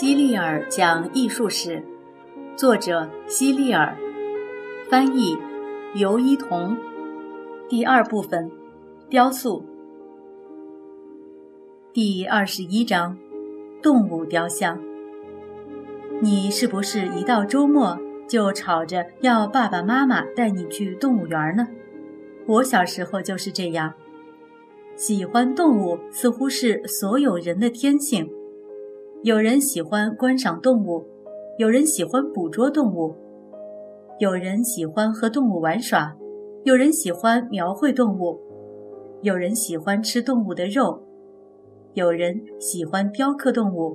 希利尔讲艺术史，作者希利尔，翻译尤一彤。第二部分，雕塑。第二十一章，动物雕像。你是不是一到周末就吵着要爸爸妈妈带你去动物园呢？我小时候就是这样。喜欢动物似乎是所有人的天性。有人喜欢观赏动物，有人喜欢捕捉动物，有人喜欢和动物玩耍，有人喜欢描绘动物，有人喜欢吃动物的肉，有人喜欢雕刻动物。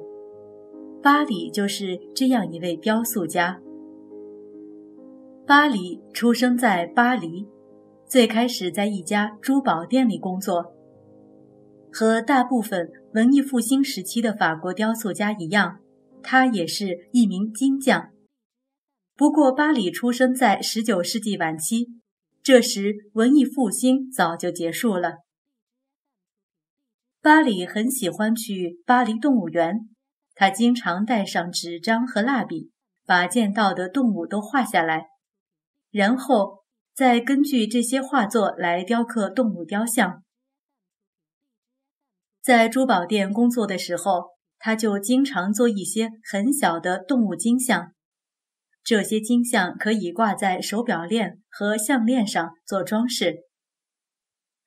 巴里就是这样一位雕塑家。巴里出生在巴黎，最开始在一家珠宝店里工作。和大部分文艺复兴时期的法国雕塑家一样，他也是一名金匠。不过，巴里出生在19世纪晚期，这时文艺复兴早就结束了。巴里很喜欢去巴黎动物园，他经常带上纸张和蜡笔，把见到的动物都画下来，然后再根据这些画作来雕刻动物雕像。在珠宝店工作的时候，他就经常做一些很小的动物金像。这些金像可以挂在手表链和项链上做装饰。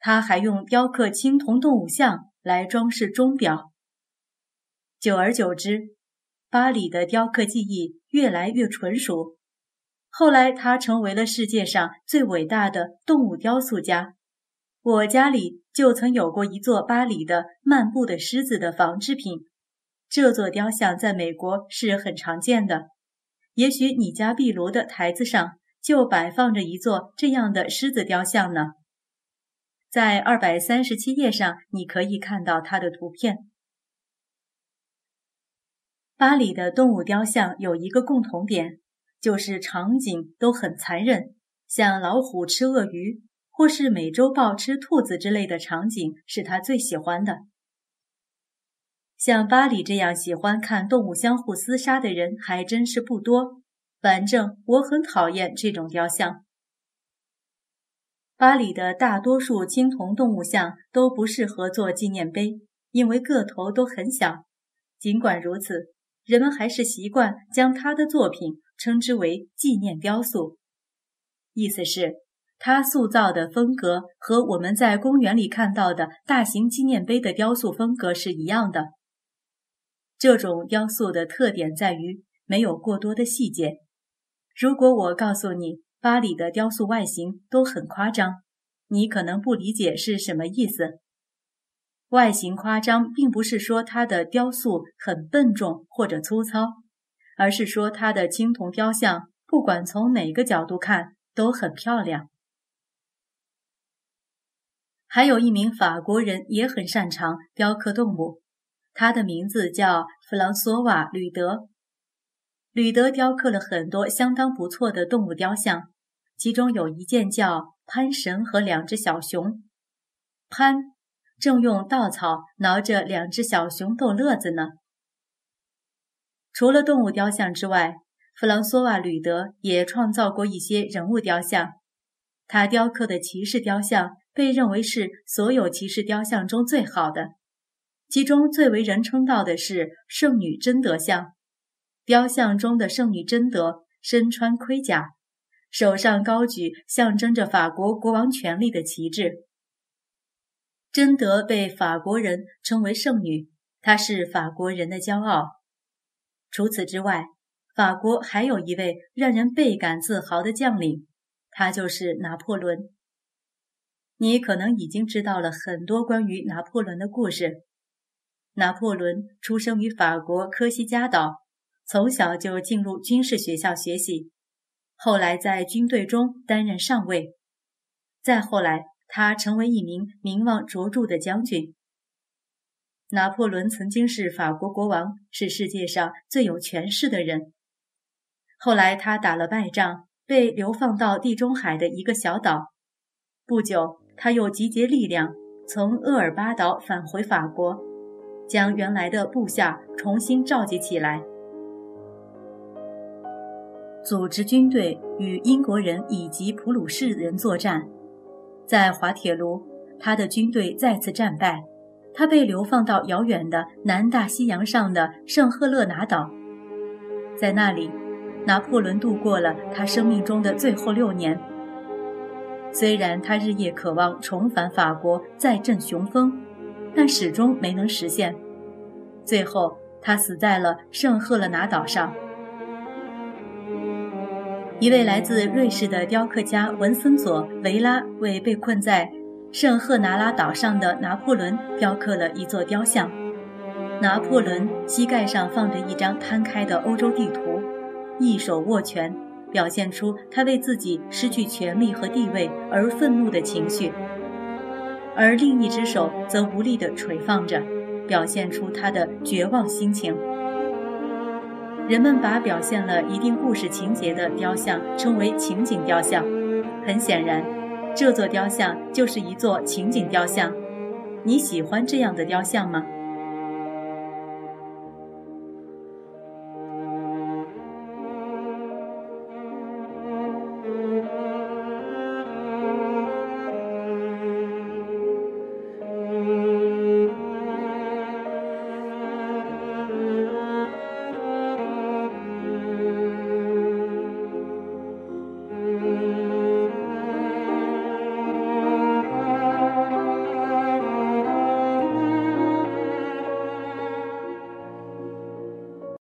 他还用雕刻青铜动物像来装饰钟表。久而久之，巴里的雕刻技艺越来越纯熟。后来，他成为了世界上最伟大的动物雕塑家。我家里就曾有过一座巴黎的漫步的狮子的仿制品，这座雕像在美国是很常见的。也许你家壁炉的台子上就摆放着一座这样的狮子雕像呢。在二百三十七页上，你可以看到它的图片。巴黎的动物雕像有一个共同点，就是场景都很残忍，像老虎吃鳄鱼。或是美洲豹吃兔子之类的场景是他最喜欢的。像巴里这样喜欢看动物相互厮杀的人还真是不多。反正我很讨厌这种雕像。巴里的大多数青铜动物像都不适合做纪念碑，因为个头都很小。尽管如此，人们还是习惯将他的作品称之为纪念雕塑，意思是。他塑造的风格和我们在公园里看到的大型纪念碑的雕塑风格是一样的。这种雕塑的特点在于没有过多的细节。如果我告诉你巴黎的雕塑外形都很夸张，你可能不理解是什么意思。外形夸张并不是说它的雕塑很笨重或者粗糙，而是说它的青铜雕像不管从哪个角度看都很漂亮。还有一名法国人也很擅长雕刻动物，他的名字叫弗朗索瓦·吕德。吕德雕刻了很多相当不错的动物雕像，其中有一件叫潘神和两只小熊。潘正用稻草挠着两只小熊逗乐子呢。除了动物雕像之外，弗朗索瓦·吕德也创造过一些人物雕像。他雕刻的骑士雕像。被认为是所有骑士雕像中最好的，其中最为人称道的是圣女贞德像。雕像中的圣女贞德身穿盔甲，手上高举象征着法国国王权力的旗帜。贞德被法国人称为圣女，她是法国人的骄傲。除此之外，法国还有一位让人倍感自豪的将领，他就是拿破仑。你可能已经知道了很多关于拿破仑的故事。拿破仑出生于法国科西嘉岛，从小就进入军事学校学习，后来在军队中担任上尉，再后来他成为一名名望卓著的将军。拿破仑曾经是法国国王，是世界上最有权势的人。后来他打了败仗，被流放到地中海的一个小岛，不久。他又集结力量，从厄尔巴岛返回法国，将原来的部下重新召集起来，组织军队与英国人以及普鲁士人作战。在滑铁卢，他的军队再次战败，他被流放到遥远的南大西洋上的圣赫勒拿岛，在那里，拿破仑度过了他生命中的最后六年。虽然他日夜渴望重返法国，再振雄风，但始终没能实现。最后，他死在了圣赫勒拿岛上。一位来自瑞士的雕刻家文森佐·维拉为被困在圣赫拿拉岛上的拿破仑雕刻了一座雕像。拿破仑膝盖上放着一张摊开的欧洲地图，一手握拳，表现出他为自己失去权力和地位而愤怒的情绪；而另一只手则无力地垂放着，表现出他的绝望心情。人们把表现了一定故事情节的雕像称为情景雕像。很显然，这座雕像就是一座情景雕像。你喜欢这样的雕像吗？